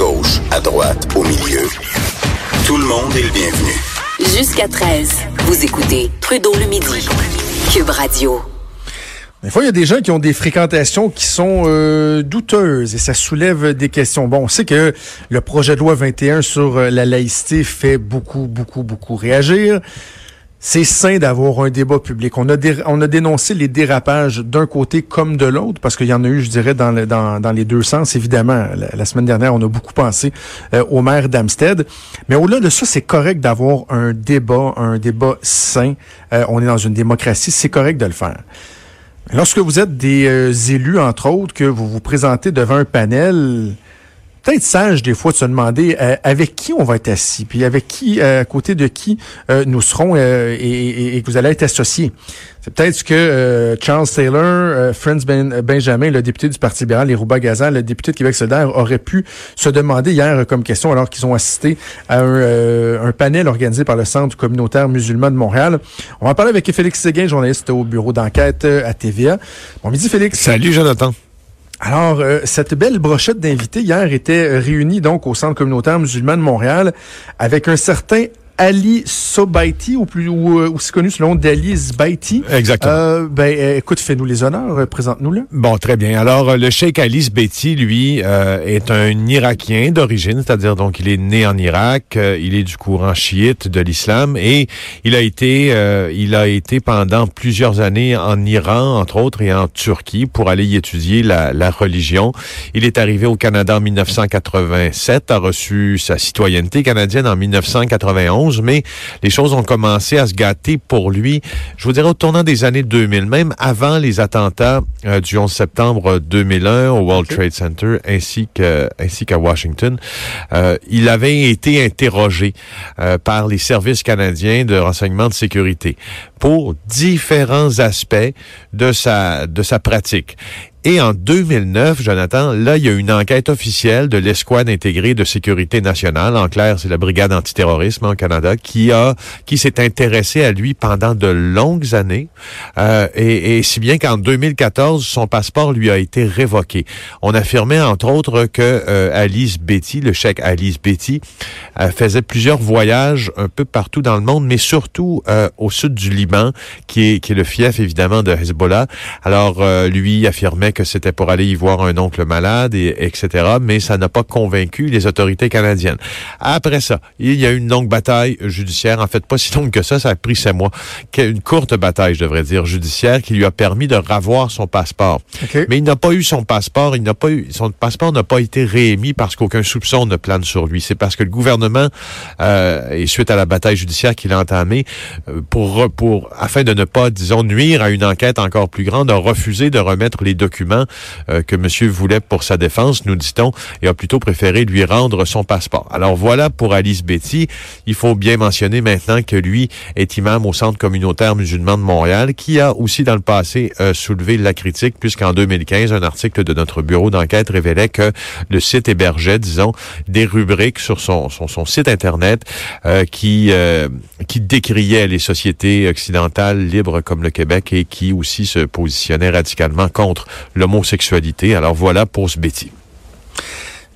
gauche, à droite, au milieu. Tout le monde est le bienvenu. Jusqu'à 13, vous écoutez Trudeau le midi. Cube Radio. Des fois, il y a des gens qui ont des fréquentations qui sont euh, douteuses et ça soulève des questions. Bon, on sait que le projet de loi 21 sur euh, la laïcité fait beaucoup, beaucoup, beaucoup réagir. C'est sain d'avoir un débat public. On a, a dénoncé les dérapages d'un côté comme de l'autre, parce qu'il y en a eu, je dirais, dans, les deux sens. Évidemment, la, semaine dernière, on a beaucoup pensé euh, au maire d'Amstead. Mais au-delà de ça, c'est correct d'avoir un débat, un débat sain. on est dans une démocratie, c'est correct de le faire. Lorsque vous êtes des euh, élus, entre autres, que vous vous présentez devant un panel, peut-être sage des fois de se demander euh, avec qui on va être assis, puis avec qui, euh, à côté de qui nous serons et, que vous allez être associés. C'est peut-être ce que Charles Taylor, Franz ben, Benjamin, le député du Parti libéral, et Rouba Gazan, le député de Québec solidaire, auraient pu se demander hier comme question alors qu'ils ont assisté à un, un, panel organisé par le Centre communautaire musulman de Montréal. On va parler avec Félix Séguin, journaliste au bureau d'enquête à TVA. Bon midi Félix. Salut Jonathan. Alors, euh, cette belle brochette d'invités hier était réunie donc au Centre communautaire musulman de Montréal avec un certain Ali Sobaiti, ou plus ou, euh, aussi connu sous le nom d'Ali Zbaiti. Exactement. Euh, ben, euh, écoute, fais-nous les honneurs, présente-nous-le. Bon, très bien. Alors, le Cheikh Ali Zbaiti, lui, est un Irakien d'origine, c'est-à-dire donc il est né en Irak, il est du courant chiite de l'islam et il a été, il a été pendant plusieurs années en Iran, entre autres, et en Turquie pour aller y étudier la, la religion. Il est arrivé au Canada en 1987, a reçu sa citoyenneté canadienne en 1991 mais les choses ont commencé à se gâter pour lui, je vous dirais au tournant des années 2000, même avant les attentats euh, du 11 septembre 2001 au World Trade Center ainsi que ainsi qu'à Washington. Euh, il avait été interrogé euh, par les services canadiens de renseignement de sécurité pour différents aspects de sa de sa pratique. Et en 2009, Jonathan, là, il y a une enquête officielle de l'escouade intégrée de sécurité nationale. En clair, c'est la brigade antiterrorisme en Canada qui a, qui s'est intéressée à lui pendant de longues années. Euh, et, et, si bien qu'en 2014, son passeport lui a été révoqué. On affirmait entre autres que euh, Alice Betty, le chèque Alice Betty, faisait plusieurs voyages un peu partout dans le monde, mais surtout euh, au sud du Liban, qui est, qui est le fief évidemment de Hezbollah. Alors euh, lui affirmait que c'était pour aller y voir un oncle malade, et, etc., mais ça n'a pas convaincu les autorités canadiennes. Après ça, il y a eu une longue bataille judiciaire, en fait pas si longue que ça, ça a pris sept mois, une courte bataille, je devrais dire, judiciaire, qui lui a permis de ravoir son passeport. Mais il n'a pas eu son passeport, il n'a pas eu, son passeport n'a pas été réémis parce qu'aucun soupçon ne plane sur lui. C'est parce que le gouvernement, euh, et suite à la bataille judiciaire qu'il a entamée, euh, pour, pour, afin de ne pas, disons, nuire à une enquête encore plus grande, a refusé de remettre les documents euh, que monsieur voulait pour sa défense, nous dit-on, et a plutôt préféré lui rendre son passeport. Alors voilà pour Alice Betty. Il faut bien mentionner maintenant que lui est imam au Centre communautaire musulman de Montréal, qui a aussi dans le passé soulevé la critique, puisqu'en 2015, un article de notre bureau d'enquête révélait que le site hébergeait, disons, des rubriques sur son, son, son site Internet euh, qui, qui décriait les sociétés occidentales libres comme le Québec et qui aussi se positionnaient radicalement contre l'homosexualité. Alors voilà pour ce Betty.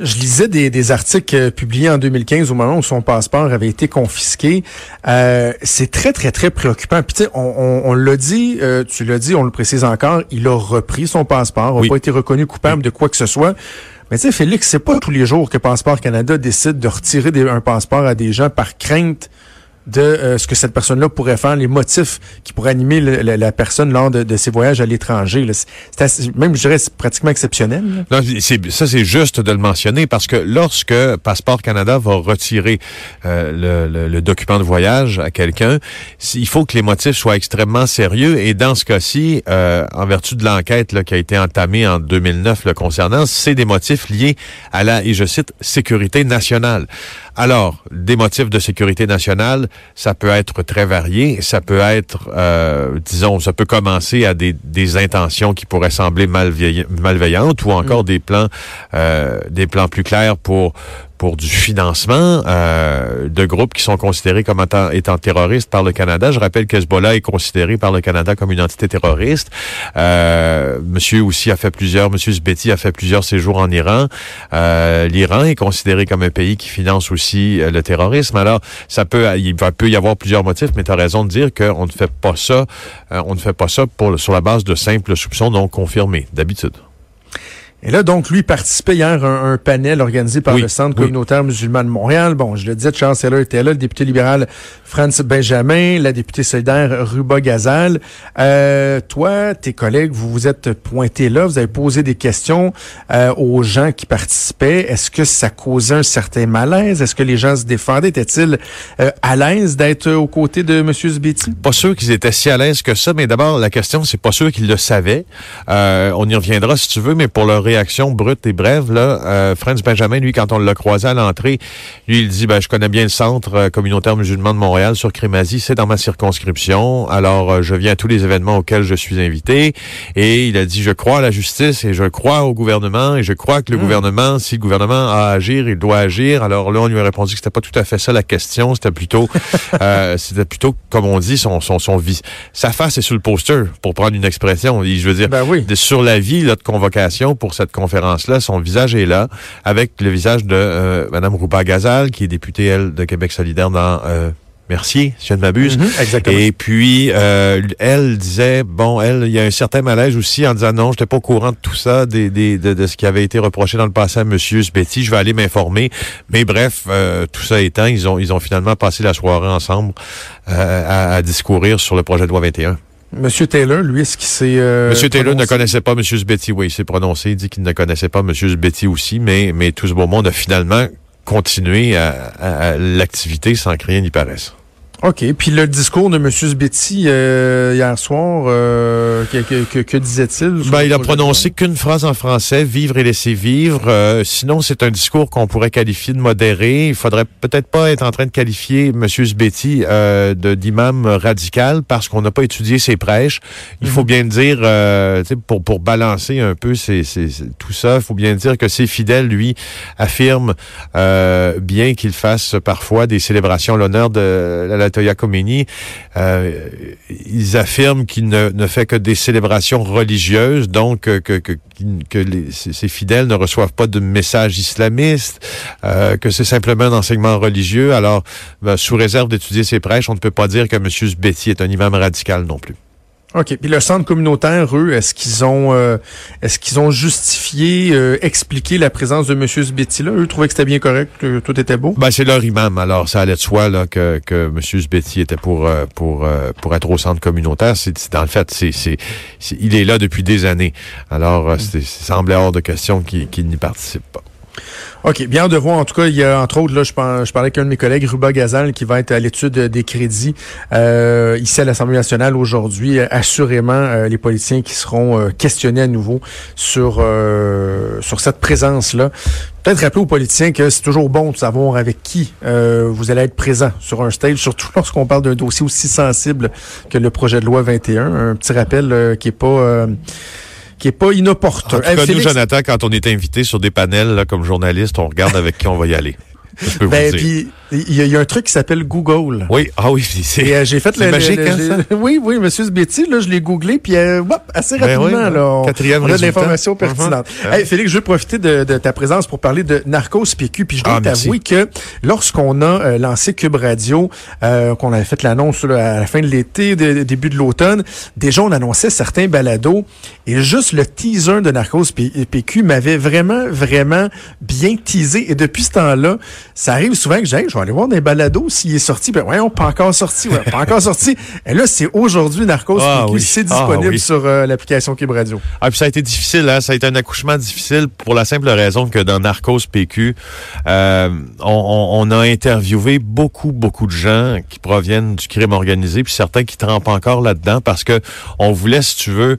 Je lisais des, articles euh, publiés en 2015 au moment où son passeport avait été confisqué. Euh, c'est très, très, très préoccupant. Puis tu sais, on, l'a dit, euh, tu l'as dit, on le précise encore, il a repris son passeport, n'a pas été reconnu coupable de quoi que ce soit. Mais tu sais, Félix, c'est pas tous les jours que Passeport Canada décide de retirer un passeport à des gens par crainte de euh, ce que cette personne-là pourrait faire, les motifs qui pourraient animer la personne lors de, ses voyages à l'étranger. Même, je dirais, c'est pratiquement exceptionnel. Ça, c'est juste de le mentionner parce que lorsque Passeport Canada va retirer euh, le, le, document de voyage à quelqu'un, il faut que les motifs soient extrêmement sérieux. Et dans ce cas-ci, euh, en vertu de l'enquête qui a été entamée en 2009 le concernant, c'est des motifs liés à la, et je cite, sécurité nationale. Alors, des motifs de sécurité nationale, ça peut être très varié. Ça peut être, euh, disons, ça peut commencer à des, des intentions qui pourraient sembler malveillantes ou encore mm. des plans, euh, des plans plus clairs pour pour du financement euh, de groupes qui sont considérés comme étant, terroristes par le Canada. Je rappelle qu'Hezbollah est considéré par le Canada comme une entité terroriste. Euh, monsieur aussi a fait plusieurs, Monsieur a fait plusieurs séjours en Iran. Euh, L'Iran est considéré comme un pays qui finance aussi euh, le terrorisme. Alors, ça peut, il va, peut y avoir plusieurs motifs, mais tu as raison de dire qu'on ne fait pas ça, on ne fait pas ça sur la base de simples soupçons non confirmés, d'habitude. Et là, donc, lui participait hier à un, un panel organisé par le Centre communautaire musulman de Montréal. Bon, je le disais, Charles Seller était là, le député libéral Franz Benjamin, la députée solidaire Ruba Gazal. Euh, toi, tes collègues, vous vous êtes pointés là, vous avez posé des questions euh, aux gens qui participaient. Est-ce que ça causait un certain malaise? Est-ce que les gens se défendaient? Étaient-ils euh, à l'aise d'être aux côtés de M. Zbetti? Pas sûr qu'ils étaient si à l'aise que ça, mais d'abord, la question, c'est pas sûr qu'ils le savaient. Euh, on y reviendra si tu veux, mais pour leur réaction brute et brève, là, euh, Franz Benjamin, lui, quand on l'a croisé à l'entrée, lui, il dit, ben, je connais bien le centre euh, communautaire musulman de Montréal sur Crémazie, c'est dans ma circonscription, alors euh, je viens à tous les événements auxquels je suis invité, et il a dit, je crois à la justice et je crois au gouvernement, et je crois que le mmh. gouvernement, si le gouvernement a à agir, il doit agir. Alors là, on lui a répondu que c'était pas tout à fait ça la question, c'était plutôt, euh, c'était plutôt, comme on dit, son, son, son vie. Sa face est sur le poster, pour prendre une expression. je veux dire, ben oui. de, sur la vie là, de convocation pour cette conférence-là, son visage est là, avec le visage de euh, Mme Roupa Gazal, qui est députée, elle, de Québec solidaire dans euh, Mercier, si je ne m'abuse. Mm-hmm, exactement. Et puis, euh, elle disait, bon, elle, il y a un certain malaise aussi en disant non, j'étais pas au courant de tout ça, des, des, de, de, ce qui avait été reproché dans le passé à M. Sbetty. Je vais aller m'informer. Mais bref, euh, tout ça étant, ils ont, ils ont finalement passé la soirée ensemble euh, à, à discourir sur le projet de loi 21. Monsieur Taylor, lui, est-ce qu'il s'est euh, Monsieur Taylor ne connaissait pas Monsieur Sbetty. Oui, il s'est prononcé, il dit qu'il ne connaissait pas Monsieur Sbetty aussi, mais mais tout ce beau monde a finalement continué à, à, à l'activité sans que rien n'y paraisse. OK. Puis le discours de M. Sbetti euh, hier soir, euh, que, que, que, disait-il? Ben, il a prononcé qu'une phrase en français, vivre et laisser vivre. Euh, sinon, c'est un discours qu'on pourrait qualifier de modéré. Il faudrait peut-être pas être en train de qualifier M. Sbetti euh, d'imam radical parce qu'on n'a pas étudié ses prêches. Il faut bien dire, euh, pour, pour balancer un peu tout ça, il faut bien dire que ses fidèles, lui, affirment euh, bien qu'il fasse parfois des célébrations à l'honneur de la Euh, ils affirment qu'il ne, ne, fait que des célébrations religieuses, donc euh, que, que, que les, ces fidèles ne reçoivent pas de messages islamistes, euh, que c'est simplement un enseignement religieux. Alors, ben, sous réserve d'étudier ces prêches, on ne peut pas dire que M. Sbetti est un imam radical non plus. OK. Puis le centre communautaire, eux, est-ce qu'ils ont euh, est-ce qu'ils ont justifié, euh, expliqué la présence de M. Sbetti là? Eux trouvaient que c'était bien correct, que tout était beau? Ben, c'est leur imam. Alors, ça allait de soi là, que, que M. Sbetti était pour euh, pour pour être au centre communautaire. C'est, dans le fait, c'est, c'est, il est là depuis des années. Alors, c'est, ça semblait hors de question qu'il, qu'il n'y participe pas. OK. Bien de voir. En tout cas, il y a entre autres, là, je, je parlais avec un de mes collègues, Ruba Gazal, qui va être à l'étude des crédits euh, ici à l'Assemblée nationale aujourd'hui. Assurément, euh, les politiciens qui seront euh, questionnés à nouveau sur euh, sur cette présence-là. Peut-être rappeler aux politiciens que c'est toujours bon de savoir avec qui euh, vous allez être présent sur un stage, surtout lorsqu'on parle d'un dossier aussi sensible que le projet de loi 21. Un petit rappel qui est pas qui est pas inopportun. En tout cas, nous, Jonathan, quand on est invité sur des panels là, comme journaliste, on regarde avec qui on va y aller. Ben, dire. Il y, y, a un truc qui s'appelle Google. Oui, ah oui, c'est euh, j'ai fait le, magique, le, hein, ça? Oui, oui, monsieur Sbetti, là, je l'ai googlé, puis euh, hop, assez Ben rapidement, oui, là, on, quatrième on a de l'information pertinente. Mhm. Hey, Félix, je veux profiter de, de ta présence pour parler de Narcos PQ, puis je dois Ah, t'avouer que lorsqu'on a euh, lancé Cube Radio, euh, qu'on avait fait l'annonce à la fin de l'été, début de l'automne, déjà on annonçait certains balados, et juste le teaser de Narcos PQ m'avait vraiment, vraiment bien teasé, et depuis ce temps-là, ça arrive souvent que j'ai, je vais aller voir des balados s'il est sorti, ben voyons, pas encore sorti, ouais, pas encore sorti. Et là, c'est aujourd'hui Narcos Ah PQ, oui. c'est Ah disponible oui. sur euh, l'application Cube Radio. Ah, puis ça a été difficile, hein? ça a été un accouchement difficile pour la simple raison que dans Narcos PQ, euh, on, a interviewé beaucoup, beaucoup de gens qui proviennent du crime organisé, puis certains qui trempent encore là-dedans parce que on voulait, si tu veux,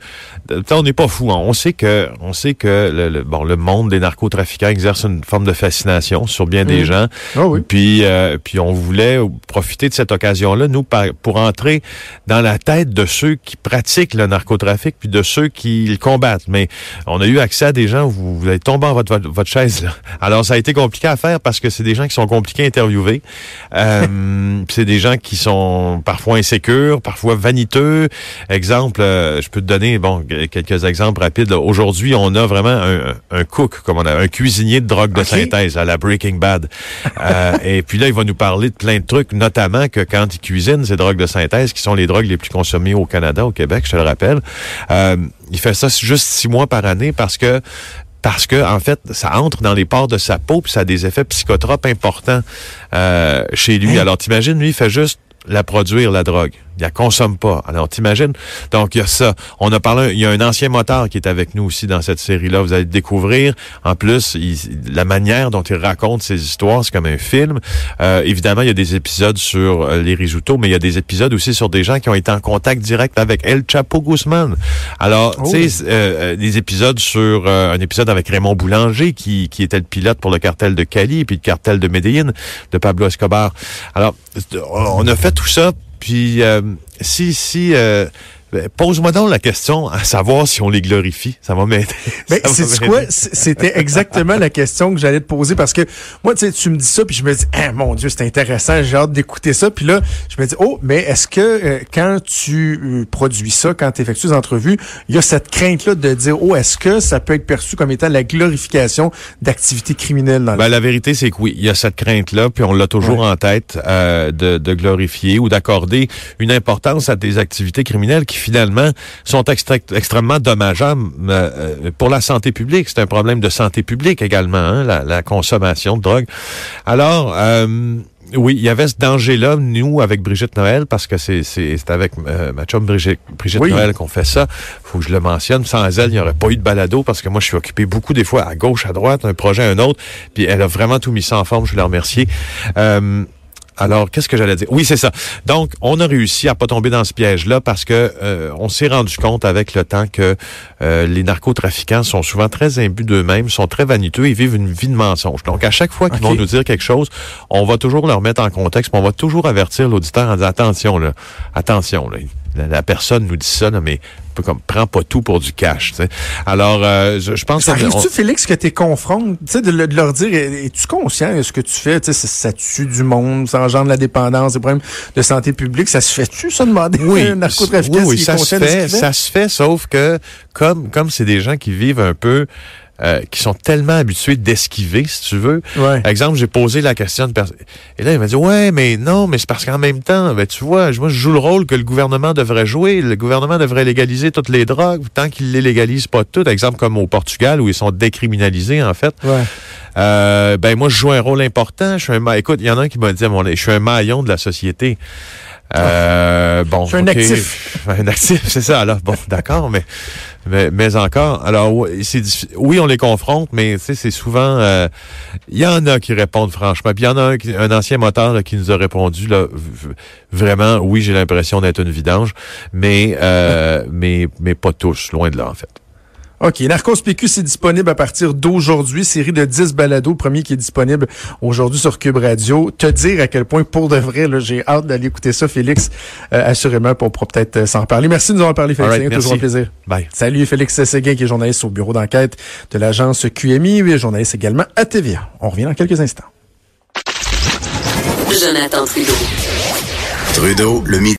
on n'est pas fou, hein. on sait que, on sait que le, le- bon, le monde des narcotrafiquants exerce une forme de fascination sur bien des gens. Évidemment. Ah oui. Puis, euh, puis on voulait profiter de cette occasion-là, nous, pour entrer dans la tête de ceux qui pratiquent le narcotrafic, puis de ceux qui le combattent. Mais on a eu accès à des gens, vous, vous allez tomber en votre, votre, votre chaise. Là. Alors, ça a été compliqué à faire parce que c'est des gens qui sont compliqués à interviewer. Euh, c'est des gens qui sont parfois insécures, parfois vaniteux. Exemple, euh, je peux te donner bon quelques exemples rapides. Aujourd'hui, on a vraiment un, un cook, comme on a un cuisinier de drogue de synthèse à la Breaking Bad. Euh, et puis là, il va nous parler de plein de trucs, notamment que quand il cuisine ces drogues de synthèse, qui sont les drogues les plus consommées au Canada, au Québec, je te le rappelle, euh, il fait ça juste six mois par année parce que parce que en fait, ça entre dans les pores de sa peau puis ça a des effets psychotropes importants euh, chez lui. Hein? Alors t'imagines, lui, il fait juste la produire, la drogue. Il la consomme pas. Alors, t'imagines? Donc, il y a ça. On a parlé, il y a un ancien motard qui est avec nous aussi dans cette série-là. Vous allez le découvrir. En plus, il- la manière dont il raconte ses histoires, c'est comme un film. Euh, évidemment, il y a des épisodes sur euh, les Risuto, mais il y a des épisodes aussi sur des gens qui ont été en contact direct avec El Chapo Guzman. Alors, Oh. tu sais, euh, euh, des épisodes sur euh, un épisode avec Raymond Boulanger, qui, qui était le pilote pour le cartel de Cali, puis le cartel de Medellín, de Pablo Escobar. Alors, on a fait tout ça, puis euh, si, si, euh, pose-moi donc la question à savoir si on les glorifie. Ça va m'aider. C'est quoi? C- C'était exactement la question que j'allais te poser parce que moi, tu sais, tu me dis ça, puis je me dis, ah, mon Dieu, c'est intéressant, j'ai hâte d'écouter ça. Puis là, je me dis, oh, mais est-ce que euh, quand tu euh, produis ça, quand tu effectues des entrevues, il y a cette crainte-là de dire, oh, est-ce que ça peut être perçu comme étant la glorification d'activités criminelles dans le Ben, la vérité, c'est que oui, il y a cette crainte-là, puis on l'a toujours en tête euh, de, de glorifier ou d'accorder une importance à des activités criminelles qui finalement sont extra- extrêmement dommageables euh, euh, pour la santé publique. C'est un problème de santé publique également, hein, la, la consommation de drogue. Alors, euh, oui, il y avait ce danger-là, nous, avec Brigitte Noël, parce que c'est avec euh, ma chum Brigitte, Brigitte Oui. Noël qu'on fait ça. faut que je le mentionne. Sans elle, il n'y aurait pas eu de balado, parce que moi, je suis occupé beaucoup des fois à gauche, à droite, un projet, un autre. Puis elle a vraiment tout mis ça en forme, je voulais la remercier. Euh, alors, qu'est-ce que j'allais dire? Oui, c'est ça. Donc, on a réussi à pas tomber dans ce piège-là parce que euh, on s'est rendu compte avec le temps que euh, les narcotrafiquants sont souvent très imbus d'eux-mêmes, sont très vaniteux et vivent une vie de mensonge. Donc, à chaque fois qu'ils vont nous dire quelque chose, on va toujours leur mettre en contexte, on va toujours avertir l'auditeur en disant attention là, attention là. La, la personne nous dit ça, là, mais comme prends pas tout pour du cash. tu sais. Alors, euh, je, je pense Ça arrive-tu, on- Félix, que tu confrontes, tu sais, de, le- de leur dire, es- es-tu conscient de ce que tu fais? Tu sais, ça, tue du monde, ça engendre la dépendance, des problèmes de santé publique. Ça se fait-tu, ça, demander à un narcotrafiquant oui, oui, ça se fait, fait? ça se fait, sauf que comme comme c'est des gens qui vivent un peu, euh, qui sont tellement habitués d'esquiver, si tu veux. Ouais. Exemple, j'ai posé la question de personne. Et là, il m'a dit, ouais, mais non, mais c'est parce qu'en même temps, ben, tu vois, moi, je joue le rôle que le gouvernement devrait jouer. Le gouvernement devrait légaliser toutes les drogues, tant qu'il les légalise pas toutes. Exemple, comme au Portugal, où ils sont décriminalisés, en fait. Ouais. Euh, ben, moi, je joue un rôle important. Je suis un, ma- écoute, il y en a un qui m'a dit, mon, je suis un maillon de la société. Euh, bon. Je suis un actif. Un actif, c'est ça. Alors, bon, d'accord, mais, mais, mais encore. Alors, oui, c'est oui, on les confronte, mais c'est souvent, euh, il y en a qui répondent franchement. Puis il y en a un, ancien moteur là, qui nous a répondu là, vraiment, oui, j'ai l'impression d'être une vidange, mais, euh, mais, mais pas tous, loin de là, en fait. OK. Narcos PQ, c'est disponible à partir d'aujourd'hui. Série de 10 balados. Premier qui est disponible aujourd'hui sur Cube Radio. Te dire à quel point, pour de vrai, là, j'ai hâte d'aller écouter ça, Félix. Euh, assurément, on pourra peut-être euh, s'en parler. Merci de nous avoir parlé, Félix. Right, C'est toujours un plaisir. Bye. Salut, Félix Séguin, qui est journaliste au bureau d'enquête de l'agence QMI. Oui, journaliste également à TVA. On revient dans quelques instants. Jonathan Trudeau. Trudeau, le midi.